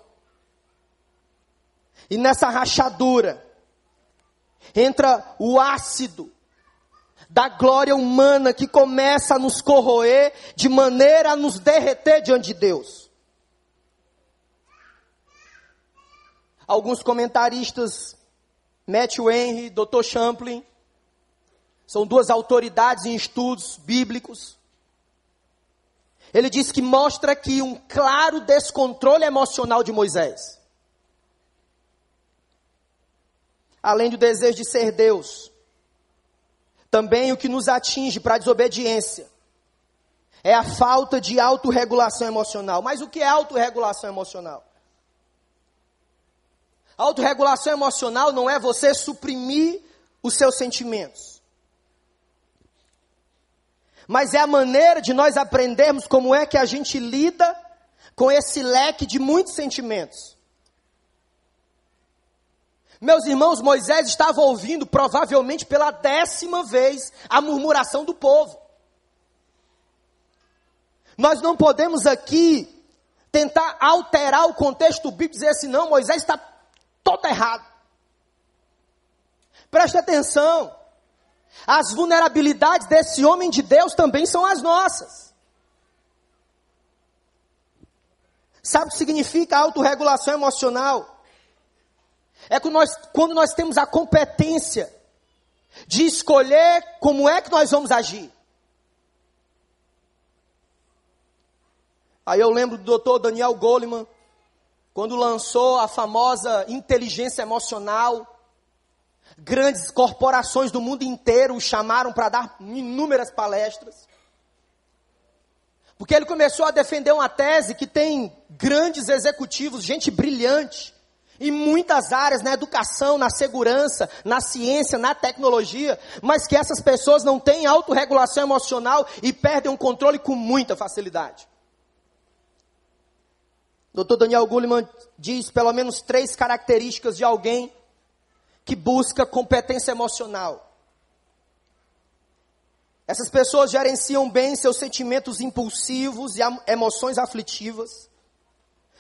E nessa rachadura entra o ácido da glória humana que começa a nos corroer de maneira a nos derreter diante de Deus. Alguns comentaristas, Matthew Henry, Dr. Champlin, são duas autoridades em estudos bíblicos. Ele diz que mostra aqui um claro descontrole emocional de Moisés. além do desejo de ser Deus, também o que nos atinge para a desobediência é a falta de autorregulação emocional. Mas o que é autorregulação emocional? Autorregulação emocional não é você suprimir os seus sentimentos. Mas é a maneira de nós aprendermos como é que a gente lida com esse leque de muitos sentimentos. Meus irmãos, Moisés estava ouvindo, provavelmente pela décima vez, a murmuração do povo. Nós não podemos aqui tentar alterar o contexto bíblico e dizer assim, não, Moisés está todo errado. Preste atenção. As vulnerabilidades desse homem de Deus também são as nossas. Sabe o que significa autorregulação emocional? É quando nós, quando nós temos a competência de escolher como é que nós vamos agir. Aí eu lembro do doutor Daniel Goleman, quando lançou a famosa inteligência emocional. Grandes corporações do mundo inteiro o chamaram para dar inúmeras palestras. Porque ele começou a defender uma tese que tem grandes executivos, gente brilhante, em muitas áreas, na educação, na segurança, na ciência, na tecnologia, mas que essas pessoas não têm autorregulação emocional e perdem o controle com muita facilidade. Dr. Daniel Goleman diz pelo menos três características de alguém que busca competência emocional. Essas pessoas gerenciam bem seus sentimentos impulsivos e emoções aflitivas,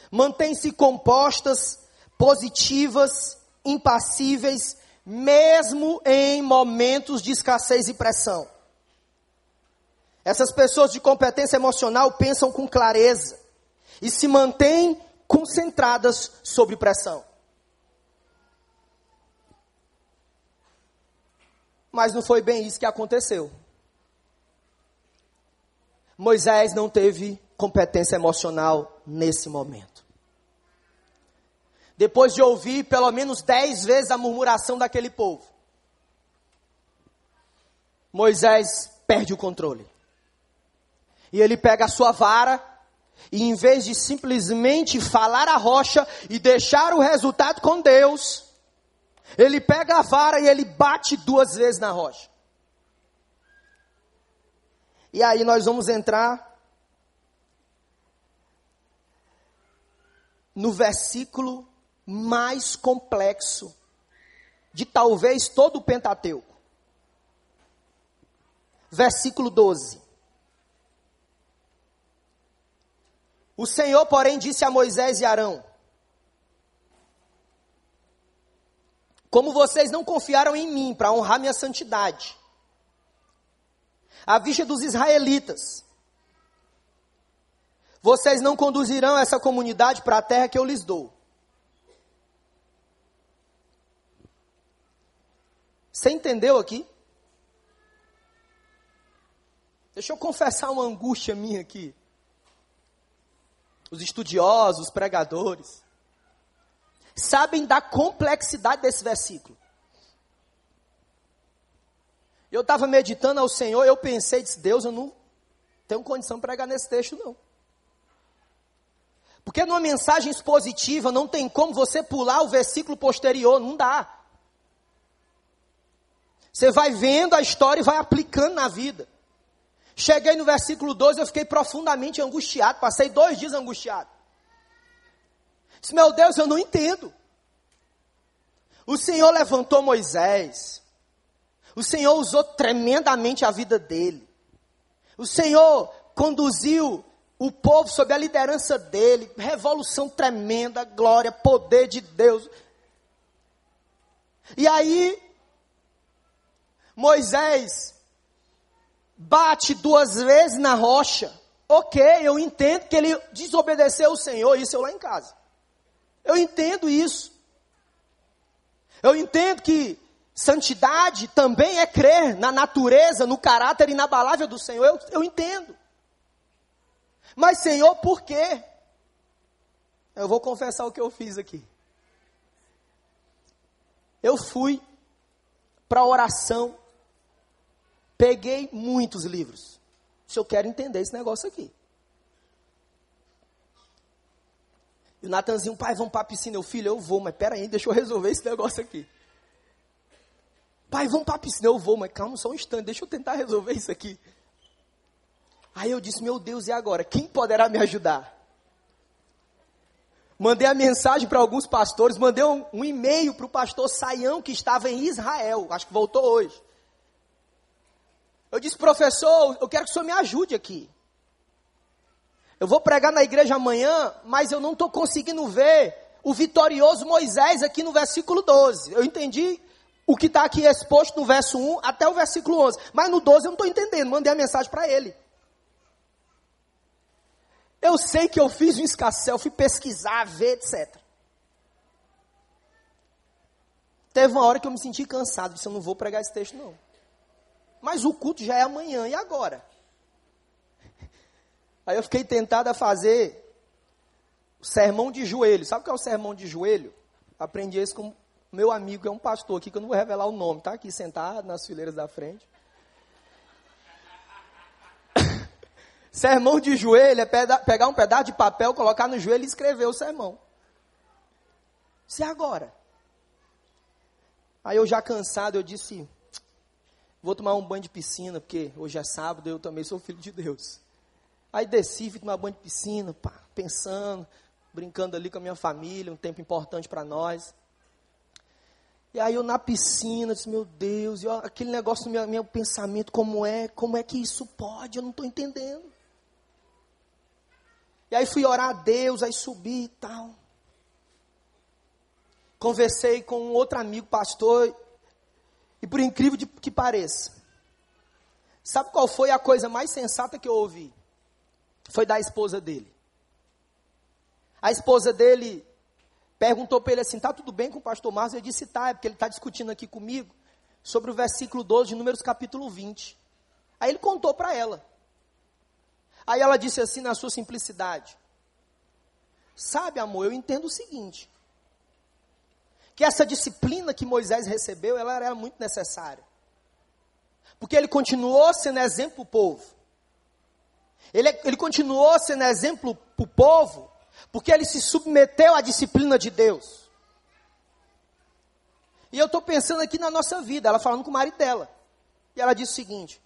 mantêm-se compostas positivas, impassíveis, mesmo em momentos de escassez e pressão. Essas pessoas de competência emocional pensam com clareza e se mantêm concentradas sobre pressão. Mas não foi bem isso que aconteceu. Moisés não teve competência emocional nesse momento. Depois de ouvir pelo menos dez vezes a murmuração daquele povo, Moisés perde o controle. E ele pega a sua vara e em vez de simplesmente falar a rocha e deixar o resultado com Deus, ele pega a vara e ele bate duas vezes na rocha. E aí nós vamos entrar no versículo mais complexo de talvez todo o Pentateuco. Versículo 12. O Senhor, porém, disse a Moisés e Arão: Como vocês não confiaram em mim para honrar minha santidade, à vista dos israelitas, vocês não conduzirão essa comunidade para a terra que eu lhes dou. Você entendeu aqui? Deixa eu confessar uma angústia minha aqui os estudiosos, os pregadores, sabem da complexidade desse versículo. Eu estava meditando ao Senhor, eu pensei, disse, Deus, eu não tenho condição de pregar nesse texto, não. Porque numa mensagem expositiva não tem como você pular o versículo posterior, não dá. Você vai vendo a história e vai aplicando na vida. Cheguei no versículo 12, eu fiquei profundamente angustiado, passei dois dias angustiado. Disse, meu Deus, eu não entendo. O Senhor levantou Moisés. O Senhor usou tremendamente a vida dele. O Senhor conduziu o povo sob a liderança dele. Revolução tremenda, glória, poder de Deus. E aí, Moisés bate duas vezes na rocha. Ok, eu entendo que ele desobedeceu o Senhor, isso eu lá em casa. Eu entendo isso. Eu entendo que santidade também é crer na natureza, no caráter inabalável do Senhor. Eu, eu entendo. Mas, Senhor, por quê? Eu vou confessar o que eu fiz aqui. Eu fui para a oração Peguei muitos livros. Se eu quero entender esse negócio aqui. E o Natanzinho, pai, vamos para a piscina. Eu, filho, eu vou, mas peraí, deixa eu resolver esse negócio aqui. Pai, vamos para a piscina. Eu vou, mas calma só um instante, deixa eu tentar resolver isso aqui. Aí eu disse, meu Deus, e agora? Quem poderá me ajudar? Mandei a mensagem para alguns pastores, mandei um, um e-mail para o pastor Saião, que estava em Israel, acho que voltou hoje. Eu disse, professor, eu quero que o senhor me ajude aqui. Eu vou pregar na igreja amanhã, mas eu não estou conseguindo ver o vitorioso Moisés aqui no versículo 12. Eu entendi o que está aqui exposto no verso 1 até o versículo 11. Mas no 12 eu não estou entendendo. Mandei a mensagem para ele. Eu sei que eu fiz um escassel, fui pesquisar, ver, etc. Teve uma hora que eu me senti cansado, disse, eu não vou pregar esse texto não. Mas o culto já é amanhã, e agora? Aí eu fiquei tentado a fazer o sermão de joelho. Sabe o que é o sermão de joelho? Aprendi isso com meu amigo, que é um pastor aqui, que eu não vou revelar o nome, tá aqui sentado nas fileiras da frente. sermão de joelho é pegar um pedaço de papel, colocar no joelho e escrever o sermão. Se agora. Aí eu já cansado, eu disse, Vou tomar um banho de piscina, porque hoje é sábado, eu também sou filho de Deus. Aí desci, fui tomar banho de piscina, pá, pensando, brincando ali com a minha família, um tempo importante para nós. E aí eu na piscina, disse, meu Deus, e ó, aquele negócio no meu, meu pensamento, como é, como é que isso pode? Eu não estou entendendo. E aí fui orar a Deus, aí subi e tal. Conversei com um outro amigo pastor, E por incrível que pareça, sabe qual foi a coisa mais sensata que eu ouvi? Foi da esposa dele. A esposa dele perguntou para ele assim: tá tudo bem com o pastor Márcio? Ele disse: tá, é porque ele está discutindo aqui comigo sobre o versículo 12 de Números capítulo 20. Aí ele contou para ela. Aí ela disse assim, na sua simplicidade: Sabe, amor, eu entendo o seguinte: que essa disciplina que Moisés recebeu, ela era muito necessária. Porque ele continuou sendo exemplo para o povo. Ele, ele continuou sendo exemplo para o povo, porque ele se submeteu à disciplina de Deus. E eu estou pensando aqui na nossa vida, ela falando com o marido dela. E ela disse o seguinte: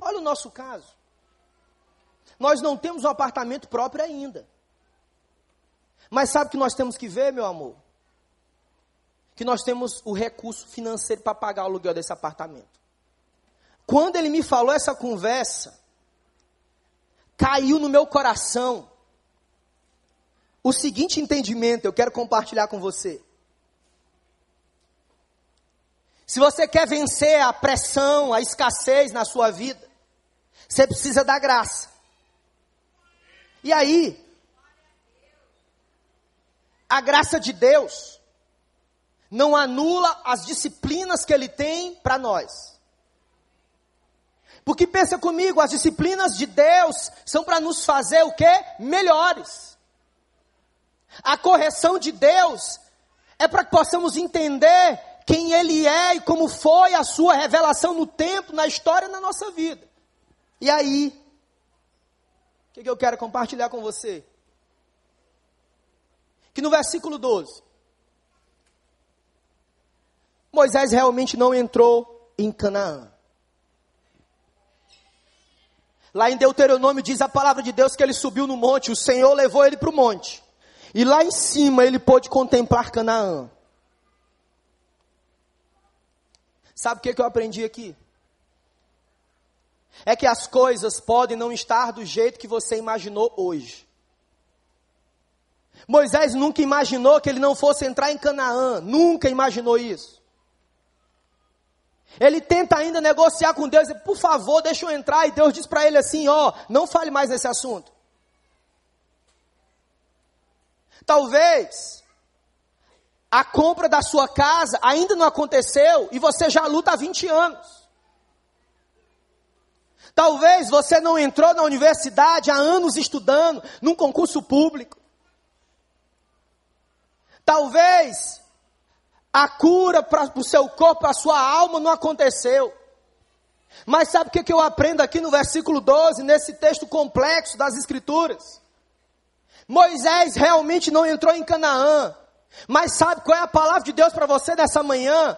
olha o nosso caso. Nós não temos um apartamento próprio ainda. Mas sabe o que nós temos que ver, meu amor? Que nós temos o recurso financeiro para pagar o aluguel desse apartamento. Quando ele me falou essa conversa, caiu no meu coração o seguinte entendimento, eu quero compartilhar com você. Se você quer vencer a pressão, a escassez na sua vida, você precisa da graça. E aí, a graça de Deus não anula as disciplinas que Ele tem para nós. Porque pensa comigo, as disciplinas de Deus são para nos fazer o que? Melhores. A correção de Deus é para que possamos entender quem Ele é e como foi a sua revelação no tempo, na história, na nossa vida. E aí, o que, que eu quero compartilhar com você? Que no versículo 12, Moisés realmente não entrou em Canaã. Lá em Deuteronômio diz a palavra de Deus que ele subiu no monte, o Senhor levou ele para o monte. E lá em cima ele pôde contemplar Canaã. Sabe o que, que eu aprendi aqui? É que as coisas podem não estar do jeito que você imaginou hoje. Moisés nunca imaginou que ele não fosse entrar em Canaã, nunca imaginou isso. Ele tenta ainda negociar com Deus, por favor, deixa eu entrar, e Deus diz para ele assim: ó, não fale mais nesse assunto. Talvez a compra da sua casa ainda não aconteceu e você já luta há 20 anos. Talvez você não entrou na universidade há anos estudando, num concurso público. Talvez a cura para o seu corpo, para a sua alma não aconteceu. Mas sabe o que, que eu aprendo aqui no versículo 12, nesse texto complexo das Escrituras? Moisés realmente não entrou em Canaã, mas sabe qual é a palavra de Deus para você nessa manhã?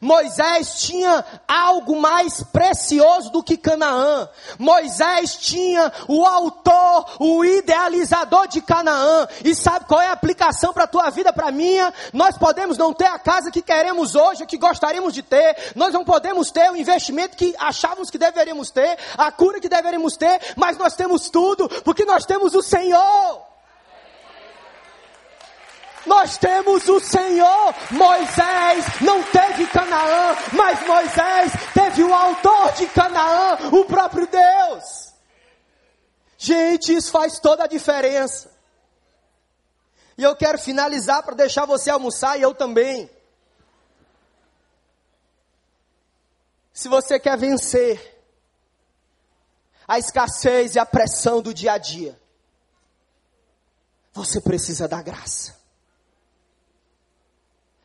Moisés tinha algo mais precioso do que Canaã. Moisés tinha o autor, o idealizador de Canaã. E sabe qual é a aplicação para a tua vida, para a minha? Nós podemos não ter a casa que queremos hoje, que gostaríamos de ter. Nós não podemos ter o investimento que achávamos que deveríamos ter, a cura que deveríamos ter, mas nós temos tudo, porque nós temos o Senhor. Nós temos o Senhor. Moisés não teve Canaã, mas Moisés teve o autor de Canaã, o próprio Deus. Gente, isso faz toda a diferença. E eu quero finalizar para deixar você almoçar e eu também. Se você quer vencer a escassez e a pressão do dia a dia, você precisa da graça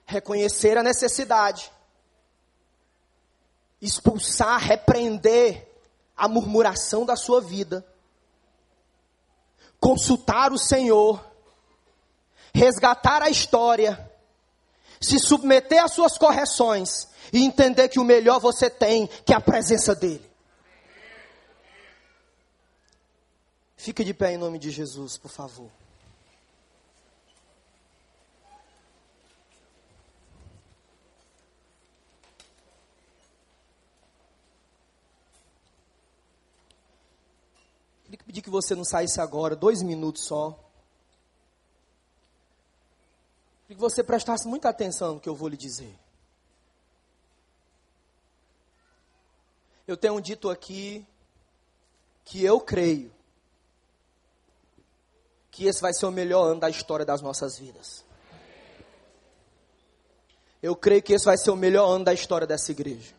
reconhecer a necessidade, expulsar, repreender a murmuração da sua vida, consultar o Senhor, resgatar a história, se submeter às suas correções. E entender que o melhor você tem, que é a presença dEle. Fique de pé em nome de Jesus, por favor. Pedir que você não saísse agora, dois minutos só. Queria que você prestasse muita atenção no que eu vou lhe dizer. Eu tenho dito aqui que eu creio que esse vai ser o melhor ano da história das nossas vidas. Eu creio que esse vai ser o melhor ano da história dessa igreja.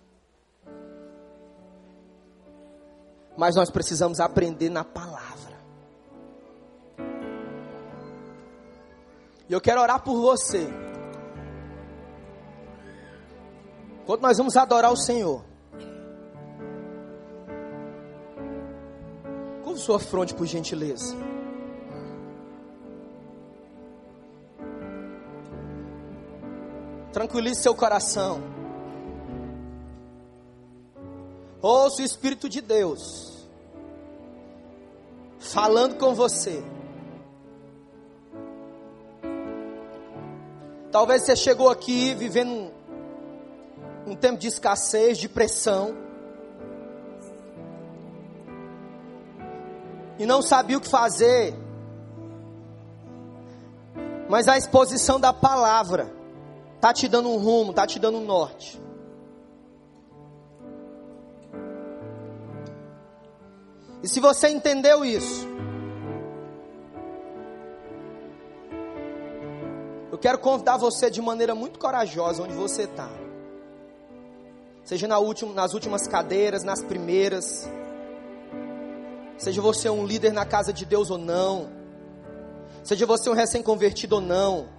Mas nós precisamos aprender na palavra. E eu quero orar por você. Enquanto nós vamos adorar o Senhor. Curva sua fronte, por gentileza. Tranquilize seu coração. Ouça o Espírito de Deus falando com você. Talvez você chegou aqui vivendo um, um tempo de escassez, de pressão. E não sabia o que fazer. Mas a exposição da palavra Está te dando um rumo, está te dando um norte. E se você entendeu isso, eu quero convidar você de maneira muito corajosa onde você está. Seja na última, nas últimas cadeiras, nas primeiras. Seja você um líder na casa de Deus ou não. Seja você um recém-convertido ou não.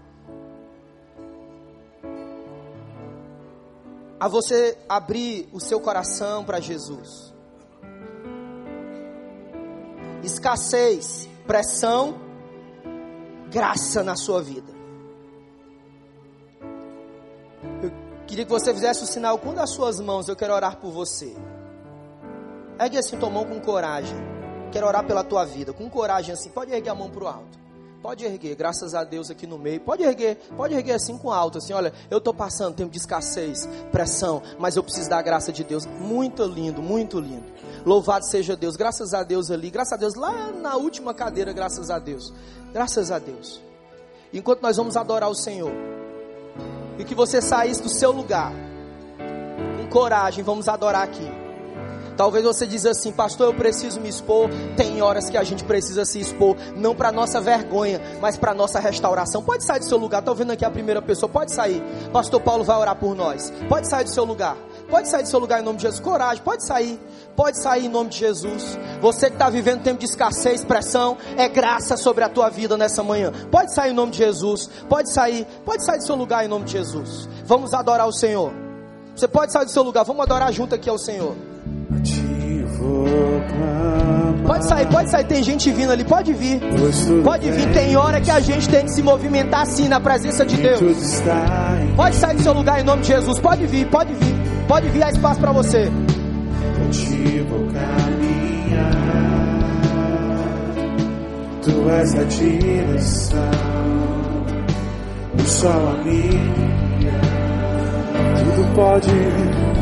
a você abrir o seu coração para Jesus. Escassez, pressão, graça na sua vida. Eu queria que você fizesse o sinal com das suas mãos, eu quero orar por você. Ergue assim tua mão com coragem. Quero orar pela tua vida, com coragem assim. Pode erguer a mão para o alto. Pode erguer, graças a Deus aqui no meio. Pode erguer, pode erguer assim com alto, assim, olha, eu estou passando tempo de escassez, pressão, mas eu preciso da graça de Deus. Muito lindo, muito lindo. Louvado seja Deus, graças a Deus ali, graças a Deus lá na última cadeira, graças a Deus. Graças a Deus. Enquanto nós vamos adorar o Senhor, e que você saísse do seu lugar, com coragem, vamos adorar aqui. Talvez você diz assim, pastor, eu preciso me expor. Tem horas que a gente precisa se expor, não para nossa vergonha, mas para nossa restauração. Pode sair do seu lugar. Estou vendo aqui a primeira pessoa. Pode sair. Pastor Paulo vai orar por nós. Pode sair do seu lugar. Pode sair do seu lugar em nome de Jesus. Coragem. Pode sair. Pode sair em nome de Jesus. Você que está vivendo tempo de escassez, pressão, é graça sobre a tua vida nessa manhã. Pode sair em nome de Jesus. Pode sair. Pode sair do seu lugar em nome de Jesus. Vamos adorar o Senhor. Você pode sair do seu lugar. Vamos adorar junto aqui ao Senhor. Pode sair, pode sair. Tem gente vindo ali, pode vir. Pode vir. Tem hora que a gente tem que se movimentar assim na presença de Deus. Pode sair do seu lugar em nome de Jesus. Pode vir, pode vir. Pode vir, há espaço para você. Contigo caminhar. Tu és a direção. O sol a mim. Tudo pode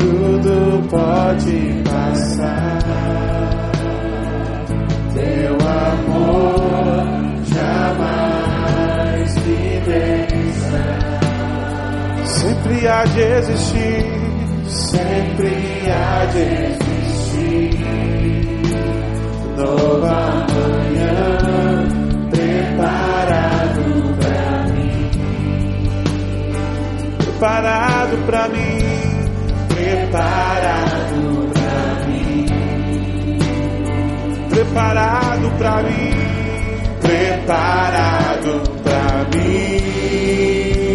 tudo pode passar. Teu amor jamais me deixa. Sempre há de existir, sempre há de existir. Nova manhã preparado para mim. Preparado para mim preparado para mim, preparado para mim, preparado para mim.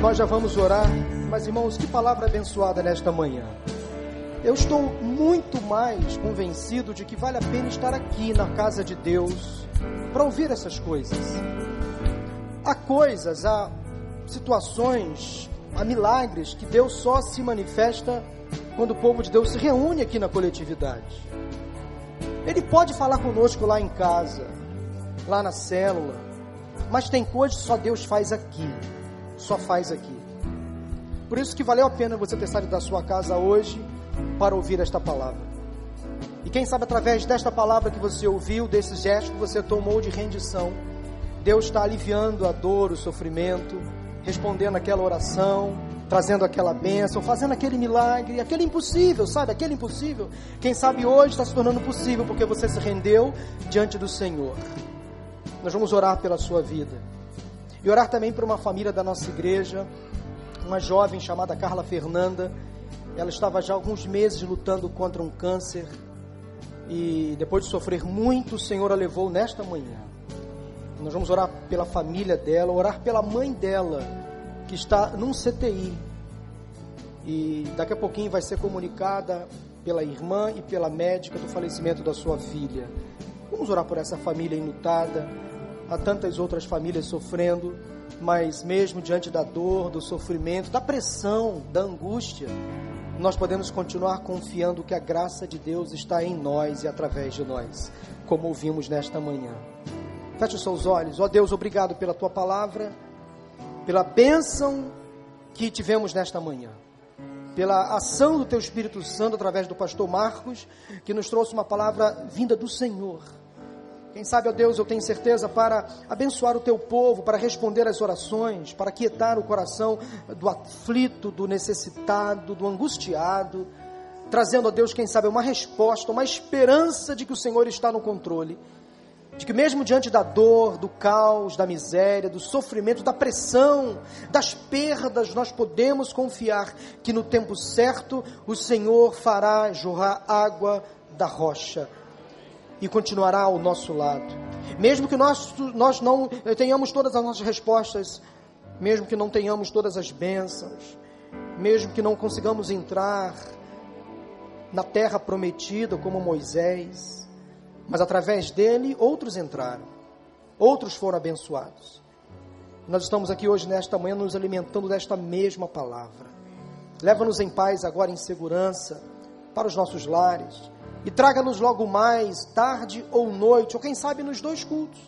Nós já vamos orar, mas irmãos, que palavra abençoada nesta manhã. Eu estou muito mais convencido de que vale a pena estar aqui na casa de Deus para ouvir essas coisas. Há coisas, há situações, há milagres que Deus só se manifesta quando o povo de Deus se reúne aqui na coletividade. Ele pode falar conosco lá em casa, lá na célula, mas tem coisas que só Deus faz aqui, só faz aqui. Por isso que valeu a pena você ter saído da sua casa hoje para ouvir esta palavra. E quem sabe através desta palavra que você ouviu, desse gesto que você tomou de rendição, Deus está aliviando a dor, o sofrimento, respondendo aquela oração, trazendo aquela bênção, fazendo aquele milagre, aquele impossível, sabe? Aquele impossível. Quem sabe hoje está se tornando possível porque você se rendeu diante do Senhor. Nós vamos orar pela sua vida. E orar também por uma família da nossa igreja, uma jovem chamada Carla Fernanda. Ela estava já há alguns meses lutando contra um câncer. E depois de sofrer muito, o Senhor a levou nesta manhã. Nós vamos orar pela família dela, orar pela mãe dela, que está num CTI. E daqui a pouquinho vai ser comunicada pela irmã e pela médica do falecimento da sua filha. Vamos orar por essa família enlutada. Há tantas outras famílias sofrendo, mas mesmo diante da dor, do sofrimento, da pressão, da angústia, nós podemos continuar confiando que a graça de Deus está em nós e através de nós, como ouvimos nesta manhã. Feche os seus olhos. Ó oh Deus, obrigado pela tua palavra pela bênção que tivemos nesta manhã, pela ação do Teu Espírito Santo através do pastor Marcos, que nos trouxe uma palavra vinda do Senhor. Quem sabe, ó Deus, eu tenho certeza para abençoar o teu povo, para responder às orações, para quietar o coração do aflito, do necessitado, do angustiado, trazendo a Deus, quem sabe, uma resposta, uma esperança de que o Senhor está no controle de que mesmo diante da dor, do caos, da miséria, do sofrimento, da pressão, das perdas, nós podemos confiar que no tempo certo o Senhor fará jorrar água da rocha e continuará ao nosso lado. Mesmo que nós, nós não tenhamos todas as nossas respostas, mesmo que não tenhamos todas as bênçãos, mesmo que não consigamos entrar na terra prometida como Moisés, mas através dele outros entraram, outros foram abençoados. Nós estamos aqui hoje, nesta manhã, nos alimentando desta mesma palavra. Leva-nos em paz agora, em segurança, para os nossos lares. E traga-nos logo mais, tarde ou noite, ou quem sabe nos dois cultos,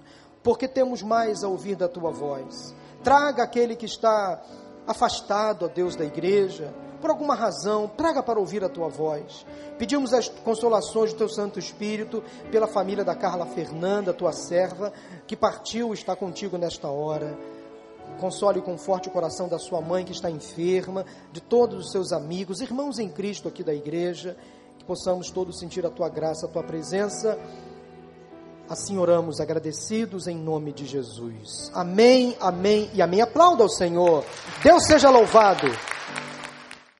porque temos mais a ouvir da tua voz. Traga aquele que está afastado, ó Deus, da igreja, por alguma razão, traga para ouvir a tua voz. Pedimos as consolações do teu Santo Espírito pela família da Carla Fernanda, tua serva, que partiu e está contigo nesta hora. Console e conforte o coração da sua mãe que está enferma, de todos os seus amigos, irmãos em Cristo aqui da igreja, que possamos todos sentir a tua graça, a tua presença. Assim oramos agradecidos em nome de Jesus. Amém, amém e amém. Aplauda ao Senhor. Deus seja louvado.